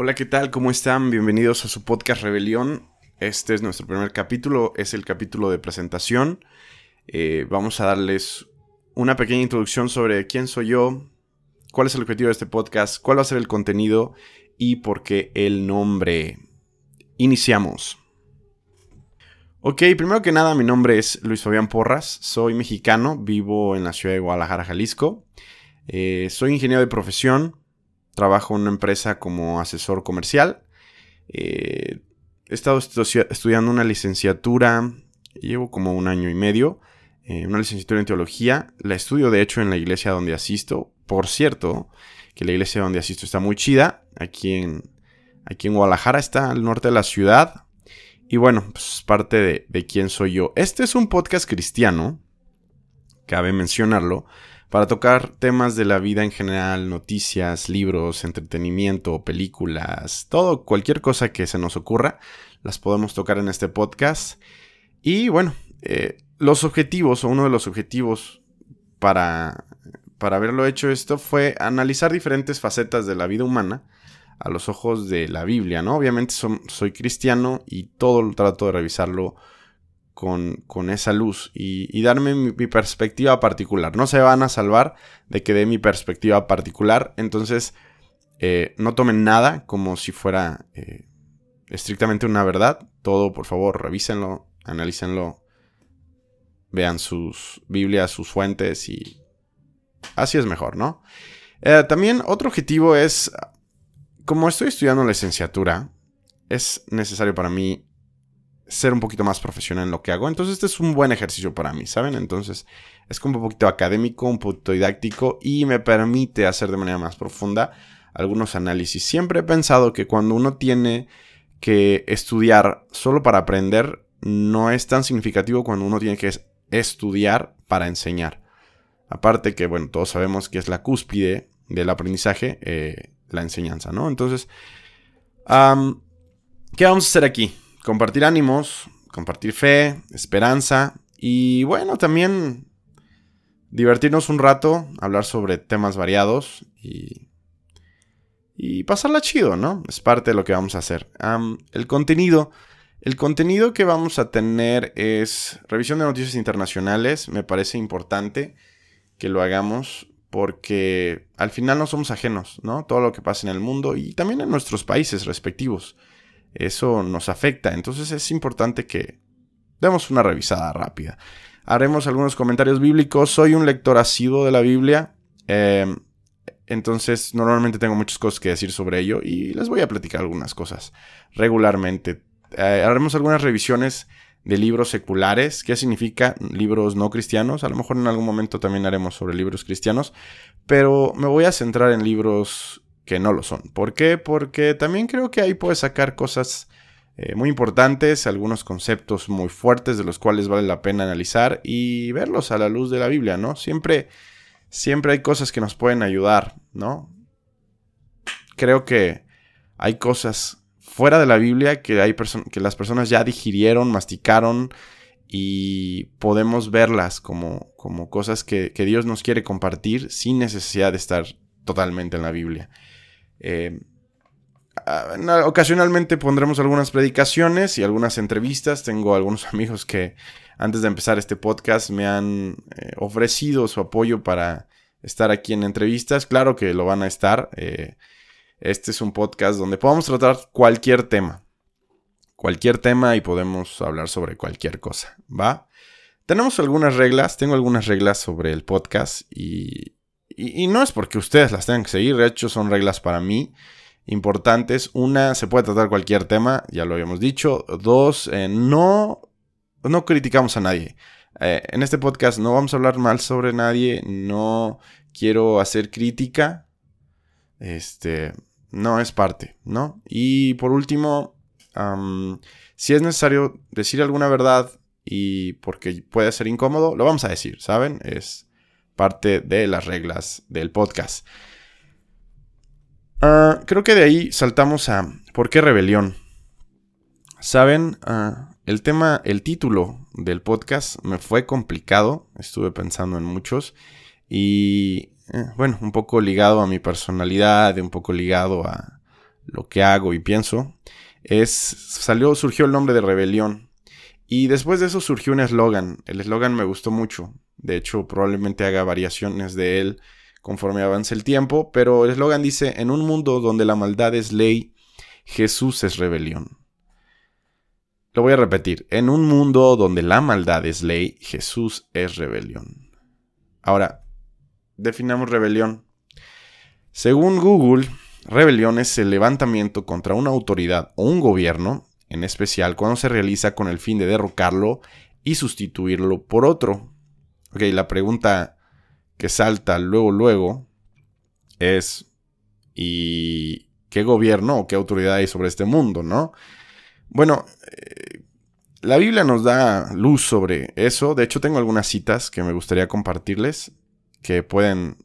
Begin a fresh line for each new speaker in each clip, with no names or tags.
Hola, ¿qué tal? ¿Cómo están? Bienvenidos a su podcast Rebelión. Este es nuestro primer capítulo, es el capítulo de presentación. Eh, vamos a darles una pequeña introducción sobre quién soy yo, cuál es el objetivo de este podcast, cuál va a ser el contenido y por qué el nombre. Iniciamos. Ok, primero que nada, mi nombre es Luis Fabián Porras, soy mexicano, vivo en la ciudad de Guadalajara, Jalisco. Eh, soy ingeniero de profesión, trabajo en una empresa como asesor comercial. Eh, he estado estudiando una licenciatura, llevo como un año y medio, eh, una licenciatura en teología. La estudio de hecho en la iglesia donde asisto. Por cierto, que la iglesia donde asisto está muy chida. Aquí en, aquí en Guadalajara está al norte de la ciudad. Y bueno, pues parte de, de quién soy yo. Este es un podcast cristiano, cabe mencionarlo, para tocar temas de la vida en general, noticias, libros, entretenimiento, películas, todo, cualquier cosa que se nos ocurra, las podemos tocar en este podcast. Y bueno, eh, los objetivos, o uno de los objetivos para, para haberlo hecho esto fue analizar diferentes facetas de la vida humana a los ojos de la Biblia, ¿no? Obviamente soy cristiano y todo lo trato de revisarlo con, esa luz y, darme mi, perspectiva particular. No se van a salvar de que dé mi perspectiva particular, entonces eh, no tomen nada como si fuera eh, estrictamente una verdad. Todo, por favor, revísenlo, analícenlo, vean sus Biblias, sus fuentes y así es mejor, ¿no? Eh, también otro objetivo es como estoy estudiando licenciatura, es necesario para mí ser un poquito más profesional en lo que hago. Entonces este es un buen ejercicio para mí, ¿saben? Entonces es como un poquito académico, un poquito didáctico y me permite hacer de manera más profunda algunos análisis. Siempre he pensado que cuando uno tiene que estudiar solo para aprender, no es tan significativo cuando uno tiene que estudiar para enseñar. Aparte que, bueno, todos sabemos que es la cúspide del aprendizaje, eh, la enseñanza, ¿no? Entonces, ¿qué vamos a hacer aquí? Compartir ánimos, compartir fe, esperanza y bueno, también divertirnos un rato, hablar sobre temas variados y, y pasarla chido, ¿no? Es parte de lo que vamos a hacer. el contenido. El contenido que vamos a tener es revisión de noticias internacionales. Me parece importante que lo hagamos porque al final no somos ajenos, ¿no? Todo lo que pasa en el mundo y también en nuestros países respectivos. Eso nos afecta, entonces es importante que demos una revisada rápida. Haremos algunos comentarios bíblicos. Soy un lector asiduo de la Biblia. Em, entonces, normalmente tengo muchas cosas que decir sobre ello y les voy a platicar algunas cosas regularmente. Eh, haremos algunas revisiones de libros seculares. ¿Qué significa libros no cristianos? A lo mejor en algún momento también haremos sobre libros cristianos, pero me voy a centrar en libros que no lo son. ¿Por qué? Porque también creo que ahí puedes sacar cosas eh, muy importantes, algunos conceptos muy fuertes de los cuales vale la pena analizar y verlos a la luz de la Biblia, ¿no? Siempre, siempre hay cosas que nos pueden ayudar, ¿no? Creo que hay cosas fuera de la Biblia que, hay que las personas ya digirieron, masticaron y podemos verlas como, como cosas que, Dios nos quiere compartir sin necesidad de estar totalmente en la Biblia. Eh, ocasionalmente pondremos algunas predicaciones y algunas entrevistas. Tengo algunos amigos que antes de empezar este podcast me han eh, ofrecido su apoyo para estar aquí en entrevistas. Claro que lo van a estar. Eh, este es un podcast donde podemos tratar cualquier tema. Cualquier tema y podemos hablar sobre cualquier cosa, ¿va? Tenemos algunas reglas, tengo algunas reglas sobre el podcast y, y, no es porque ustedes las tengan que seguir, de hecho son reglas para mí importantes. Una, se puede tratar cualquier tema, ya lo habíamos dicho. Dos, eh, no, no criticamos a nadie. Eh, en este podcast no vamos a hablar mal sobre nadie, no quiero hacer crítica. Este, no es parte, ¿no? Y por último, si es necesario decir alguna verdad y porque puede ser incómodo, lo vamos a decir, ¿saben? Es parte de las reglas del podcast. Ah, creo que de ahí saltamos a ¿por qué rebelión? Saben, ah, el tema, el título del podcast me fue complicado, estuve pensando en muchos y eh, bueno, un poco ligado a mi personalidad, un poco ligado a lo que hago y pienso, es, salió, surgió el nombre de rebelión. Y después de eso surgió un eslogan. El eslogan me gustó mucho. De hecho, probablemente haga variaciones de él conforme avance el tiempo, pero el eslogan dice, en un mundo donde la maldad es ley, Jesús es rebelión. Lo voy a repetir, en un mundo donde la maldad es ley, Jesús es rebelión. Ahora, definamos rebelión. Según Google, rebelión es el levantamiento contra una autoridad o un gobierno, en especial cuando se realiza con el fin de derrocarlo y sustituirlo por otro. Ok, la pregunta que salta luego, luego es, ¿y qué gobierno o qué autoridad hay sobre este mundo, no? Bueno, eh, la Biblia nos da luz sobre eso. De hecho, tengo algunas citas que me gustaría compartirles que pueden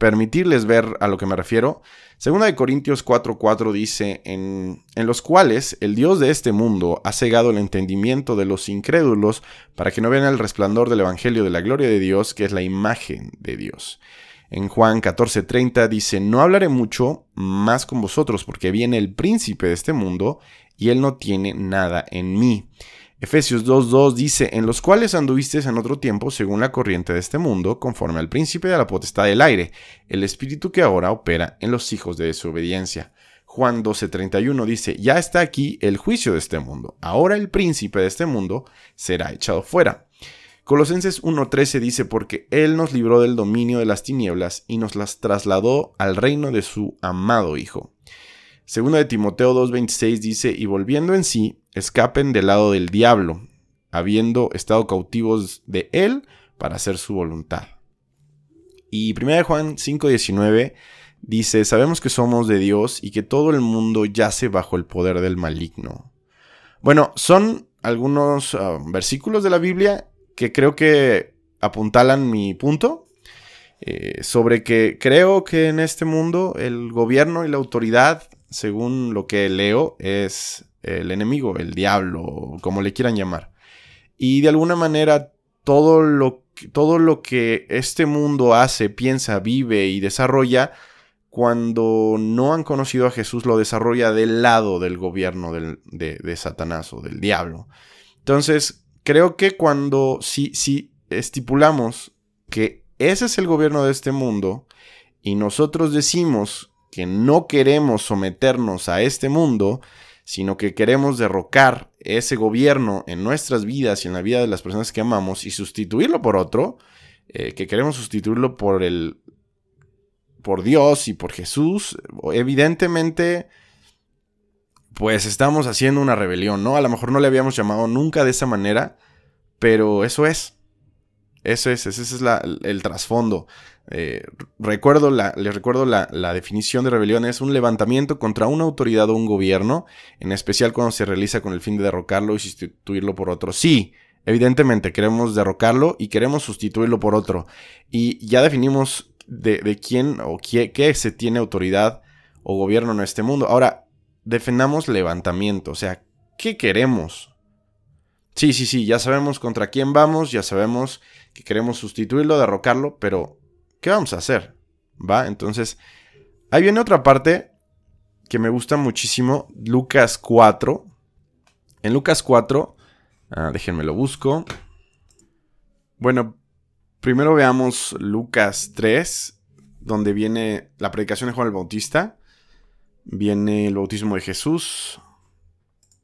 permitirles ver a lo que me refiero. Segunda de Corintios 4:4 dice, en, en, los cuales el Dios de este mundo ha cegado el entendimiento de los incrédulos para que no vean el resplandor del Evangelio de la gloria de Dios, que es la imagen de Dios. En Juan 14:30 dice, no hablaré mucho más con vosotros porque viene el príncipe de este mundo y él no tiene nada en mí. Efesios 2.2 dice, en los cuales anduvisteis en otro tiempo según la corriente de este mundo, conforme al príncipe de la potestad del aire, el espíritu que ahora opera en los hijos de desobediencia. Juan 12.31 dice, ya está aquí el juicio de este mundo, ahora el príncipe de este mundo será echado fuera. Colosenses 1.13 dice, porque Él nos libró del dominio de las tinieblas y nos las trasladó al reino de su amado Hijo. Segunda de Timoteo 2.26 dice, y volviendo en sí, escapen del lado del diablo, habiendo estado cautivos de él para hacer su voluntad. Y 1 Juan 5.19 dice, sabemos que somos de Dios y que todo el mundo yace bajo el poder del maligno. Bueno, son algunos ah, versículos de la Biblia que creo que apuntalan mi punto eh, sobre que creo que en este mundo el gobierno y la autoridad según lo que leo, es el enemigo, el diablo, como le quieran llamar. Y de alguna manera todo lo, todo lo que este mundo hace, piensa, vive y desarrolla, cuando no han conocido a Jesús, lo desarrolla del lado del gobierno de, de, Satanás o del diablo. Entonces, creo que cuando si, si estipulamos que ese es el gobierno de este mundo y nosotros decimos que no queremos someternos a este mundo, sino que queremos derrocar ese gobierno en nuestras vidas y en la vida de las personas que amamos y sustituirlo por otro, eh, que queremos sustituirlo por el por Dios y por Jesús, evidentemente pues estamos haciendo una rebelión, ¿no? A lo mejor no le habíamos llamado nunca de esa manera, pero eso es. Eso es, ese es el trasfondo. Eh, recuerdo la, les recuerdo la, definición de rebelión es un levantamiento contra una autoridad o un gobierno, en especial cuando se realiza con el fin de derrocarlo y sustituirlo por otro. Sí, evidentemente queremos derrocarlo y queremos sustituirlo por otro. Y ya definimos de, quién o qué, qué, se tiene autoridad o gobierno en este mundo. Ahora, defendamos levantamiento, o sea, ¿qué queremos? Sí, sí, sí, ya sabemos contra quién vamos, ya sabemos que queremos sustituirlo, derrocarlo, pero ¿qué vamos a hacer? ¿Va? Entonces, ahí viene otra parte que me gusta muchísimo, Lucas 4. En Lucas 4, ah, déjenme lo busco. Bueno, primero veamos Lucas 3, donde viene la predicación de Juan el Bautista, viene el bautismo de Jesús,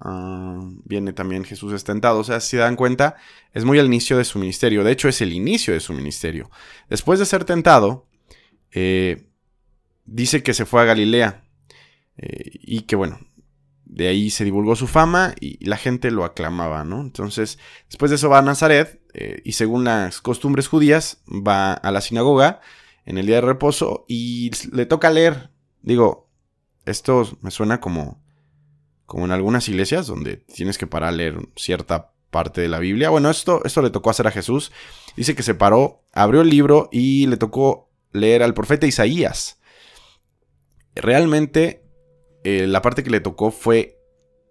Ah, viene también Jesús estentado. O sea, si se dan cuenta, es muy al inicio de su ministerio. De hecho, es el inicio de su ministerio. Después de ser tentado, eh, dice que se fue a Galilea. Eh, y que bueno, de ahí se divulgó su fama y la gente lo aclamaba, ¿no? Entonces, después de eso va a Nazaret eh, y según las costumbres judías, va a la sinagoga en el día de reposo y le toca leer. Digo, esto me suena como como en algunas iglesias donde tienes que parar a leer cierta parte de la Biblia. Bueno, esto, esto le tocó hacer a Jesús. Dice que se paró, abrió el libro y le tocó leer al profeta Isaías. Realmente eh, la parte que le tocó fue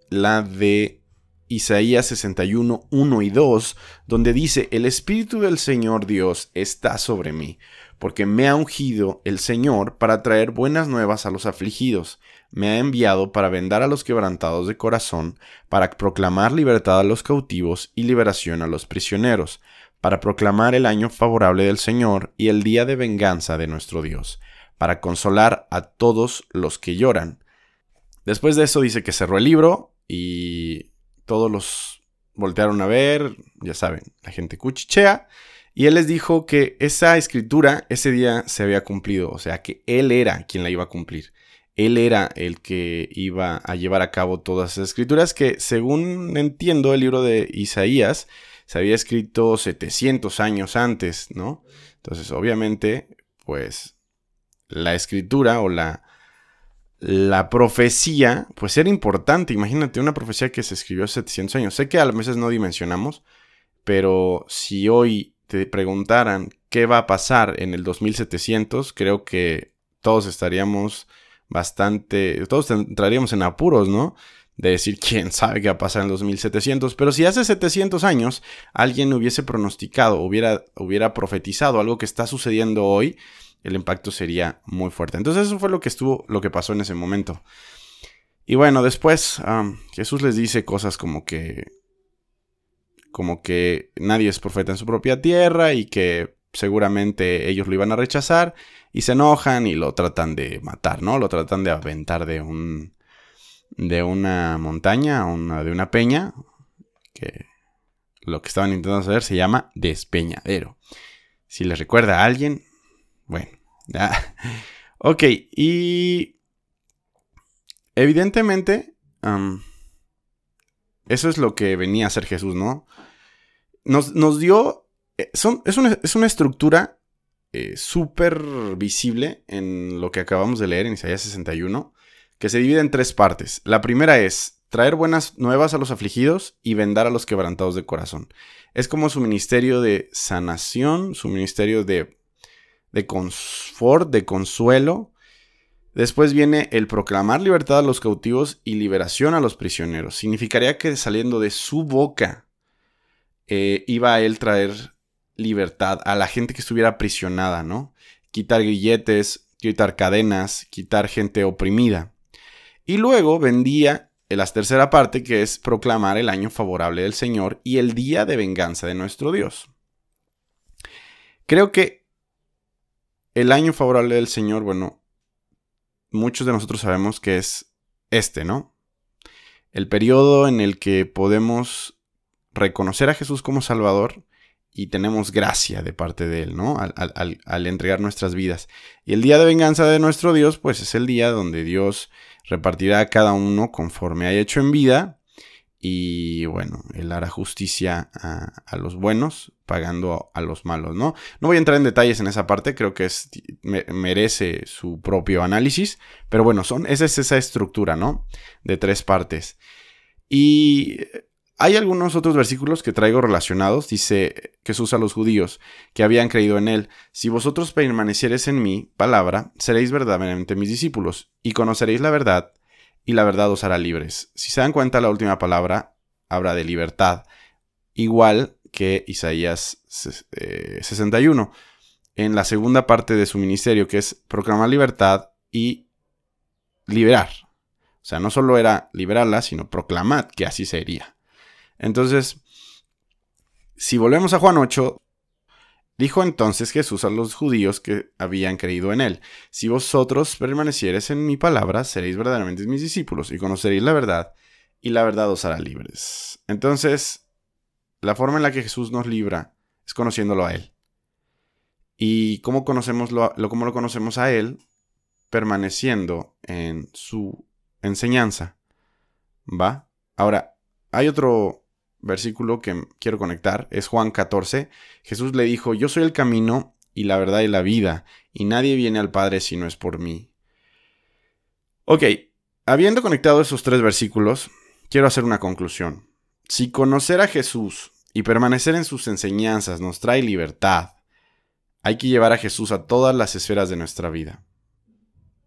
la de Isaías 61, 1 y 2, donde dice, el Espíritu del Señor Dios está sobre mí, porque me ha ungido el Señor para traer buenas nuevas a los afligidos me ha enviado para vendar a los quebrantados de corazón, para proclamar libertad a los cautivos y liberación a los prisioneros, para proclamar el año favorable del Señor y el día de venganza de nuestro Dios, para consolar a todos los que lloran. Después de eso dice que cerró el libro y todos los voltearon a ver, ya saben, la gente cuchichea, y él les dijo que esa escritura ese día se había cumplido, o sea, que él era quien la iba a cumplir. Él era el que iba a llevar a cabo todas esas escrituras que, según entiendo, el libro de Isaías se había escrito 700 años antes, ¿no? Entonces, obviamente, pues la escritura o la, la profecía, pues era importante. Imagínate una profecía que se escribió hace 700 años. Sé que a veces no dimensionamos, pero si hoy te preguntaran qué va a pasar en el 2700, creo que todos estaríamos bastante, todos entraríamos en apuros, ¿no? De decir quién sabe qué va a pasar en el 2700, pero si hace 700 años alguien hubiese pronosticado, hubiera, hubiera profetizado algo que está sucediendo hoy, el impacto sería muy fuerte. Entonces eso fue lo que estuvo, lo que pasó en ese momento. Y bueno, después Jesús les dice cosas como que, como que nadie es profeta en su propia tierra y que seguramente ellos lo iban a rechazar y se enojan y lo tratan de matar, ¿no? Lo tratan de aventar de un de una montaña, de una peña, que lo que estaban intentando hacer se llama despeñadero. Si les recuerda a alguien, bueno. ok, y evidentemente eso es lo que venía a hacer Jesús, ¿no? Nos, dio... Eh, son, es, una, es, una, estructura eh, súper visible en lo que acabamos de leer en Isaías 61, que se divide en tres partes. La primera es traer buenas nuevas a los afligidos y vendar a los quebrantados de corazón. Es como su ministerio de sanación, su ministerio de de confort, de consuelo. Después viene el proclamar libertad a los cautivos y liberación a los prisioneros. Significaría que saliendo de su boca eh, iba a él traer libertad a la gente que estuviera aprisionada, ¿no? Quitar grilletes, quitar cadenas, quitar gente oprimida. Y luego vendía la tercera parte que es proclamar el año favorable del Señor y el día de venganza de nuestro Dios. Creo que el año favorable del Señor, bueno, muchos de nosotros sabemos que es este, ¿no? El periodo en el que podemos reconocer a Jesús como Salvador y tenemos gracia de parte de Él, ¿no? Al, entregar nuestras vidas. Y el día de venganza de nuestro Dios, pues es el día donde Dios repartirá a cada uno conforme haya hecho en vida y bueno, él hará justicia a, los buenos pagando a, los malos, ¿no? No voy a entrar en detalles en esa parte, creo que es, merece su propio análisis, pero bueno, son, esa es esa estructura, ¿no? De tres partes. Y hay algunos otros versículos que traigo relacionados, dice Jesús a los judíos que habían creído en él, si vosotros permaneciereis en mi palabra, seréis verdaderamente mis discípulos, y conoceréis la verdad, y la verdad os hará libres. Si se dan cuenta, la última palabra habla de libertad, igual que Isaías 61, eh, en la segunda parte de su ministerio, que es proclamar libertad y liberar. O sea, no solo era liberarla, sino proclamar que así sería. Entonces, si volvemos a Juan 8, Dijo entonces Jesús a los judíos que habían creído en él, Si vosotros permaneciereis en mi palabra, seréis verdaderamente mis discípulos y conoceréis la verdad, y la verdad os hará libres. Entonces, la forma en la que Jesús nos libra es conociéndolo a Él. ¿Y cómo, conocemos lo, cómo lo conocemos a Él? Permaneciendo en su enseñanza. ¿Va? Ahora, hay otro versículo que quiero conectar es Juan 14. Jesús le dijo, yo soy el camino y la verdad y la vida, y nadie viene al Padre si no es por mí. Ok, habiendo conectado esos tres versículos, quiero hacer una conclusión. Si conocer a Jesús y permanecer en sus enseñanzas nos trae libertad, hay que llevar a Jesús a todas las esferas de nuestra vida.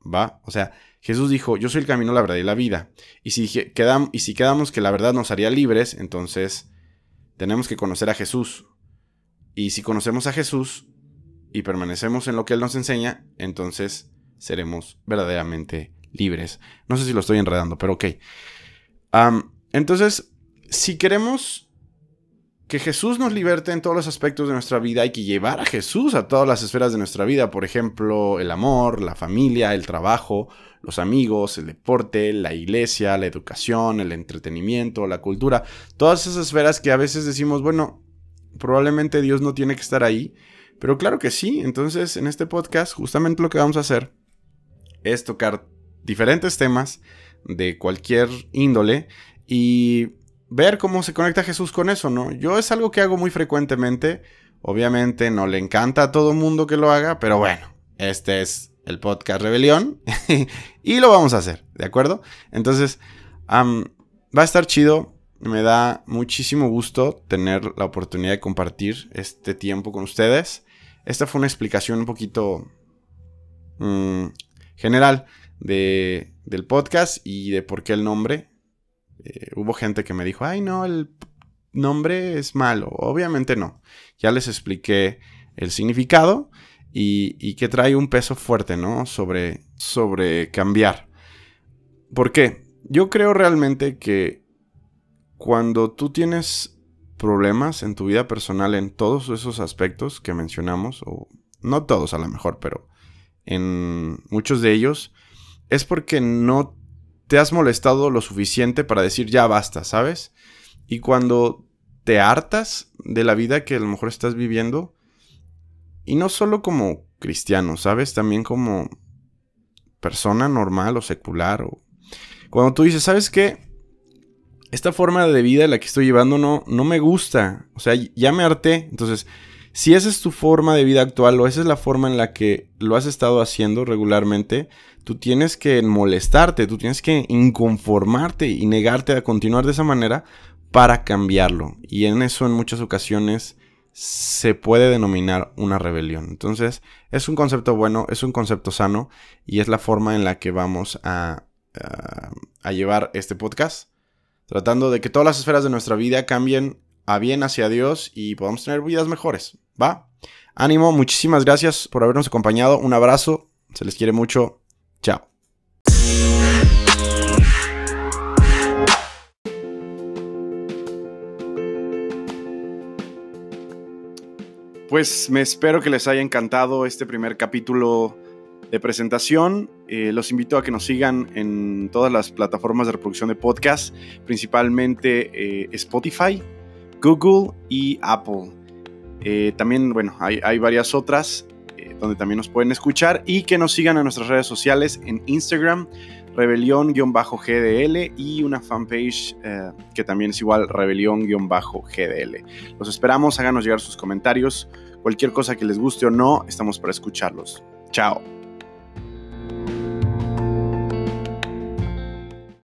¿Va? O sea, Jesús dijo, yo soy el camino, la verdad y la vida. Y si, quedam y si quedamos que la verdad nos haría libres, entonces tenemos que conocer a Jesús. Y si conocemos a Jesús y permanecemos en lo que Él nos enseña, entonces seremos verdaderamente libres. No sé si lo estoy enredando, pero ok. entonces, si queremos que Jesús nos liberte en todos los aspectos de nuestra vida, hay que llevar a Jesús a todas las esferas de nuestra vida, por ejemplo, el amor, la familia, el trabajo, los amigos, el deporte, la iglesia, la educación, el entretenimiento, la cultura, todas esas esferas que a veces decimos, bueno, probablemente Dios no tiene que estar ahí, pero claro que sí, entonces en este podcast justamente lo que vamos a hacer es tocar diferentes temas de cualquier índole y ver cómo se conecta Jesús con eso, ¿no? Yo es algo que hago muy frecuentemente. Obviamente no le encanta a todo mundo que lo haga, pero bueno, este es el podcast Rebelión y lo vamos a hacer, ¿de acuerdo? Entonces, va a estar chido. Me da muchísimo gusto tener la oportunidad de compartir este tiempo con ustedes. Esta fue una explicación un poquito mm, general de, del podcast y de por qué el nombre. Eh, hubo gente que me dijo, ay no, el nombre es malo. Obviamente no. Ya les expliqué el significado y, que trae un peso fuerte, ¿no? Sobre, sobre cambiar. ¿Por qué? Yo creo realmente que cuando tú tienes problemas en tu vida personal en todos esos aspectos que mencionamos, o no todos a lo mejor, pero en muchos de ellos, es porque no te has molestado lo suficiente para decir ya basta, ¿sabes? Y cuando te hartas de la vida que a lo mejor estás viviendo, y no solo como cristiano, ¿sabes? También como persona normal o secular. O... Cuando tú dices, ¿sabes qué? Esta forma de vida la que estoy llevando no, no me gusta. O sea, ya me harté. Entonces, si esa es tu forma de vida actual o esa es la forma en la que lo has estado haciendo regularmente, tú tienes que molestarte, tú tienes que inconformarte y negarte a continuar de esa manera para cambiarlo. Y en eso en muchas ocasiones se puede denominar una rebelión. Entonces, es un concepto bueno, es un concepto sano y es la forma en la que vamos a, a, llevar este podcast, tratando de que todas las esferas de nuestra vida cambien a bien hacia Dios y podamos tener vidas mejores. ¿Va? Ánimo, muchísimas gracias por habernos acompañado. Un abrazo, se les quiere mucho. Chao. Pues me espero que les haya encantado este primer capítulo de presentación. Eh, los invito a que nos sigan en todas las plataformas de reproducción de podcast, principalmente eh, Spotify, Google y Apple. Eh, también, bueno, hay, varias otras donde también nos pueden escuchar y que nos sigan en nuestras redes sociales en Instagram, rebelión-gdl y una fanpage eh, que también es igual, rebelión-gdl. Los esperamos, háganos llegar sus comentarios, cualquier cosa que les guste o no, estamos para escucharlos. Chao.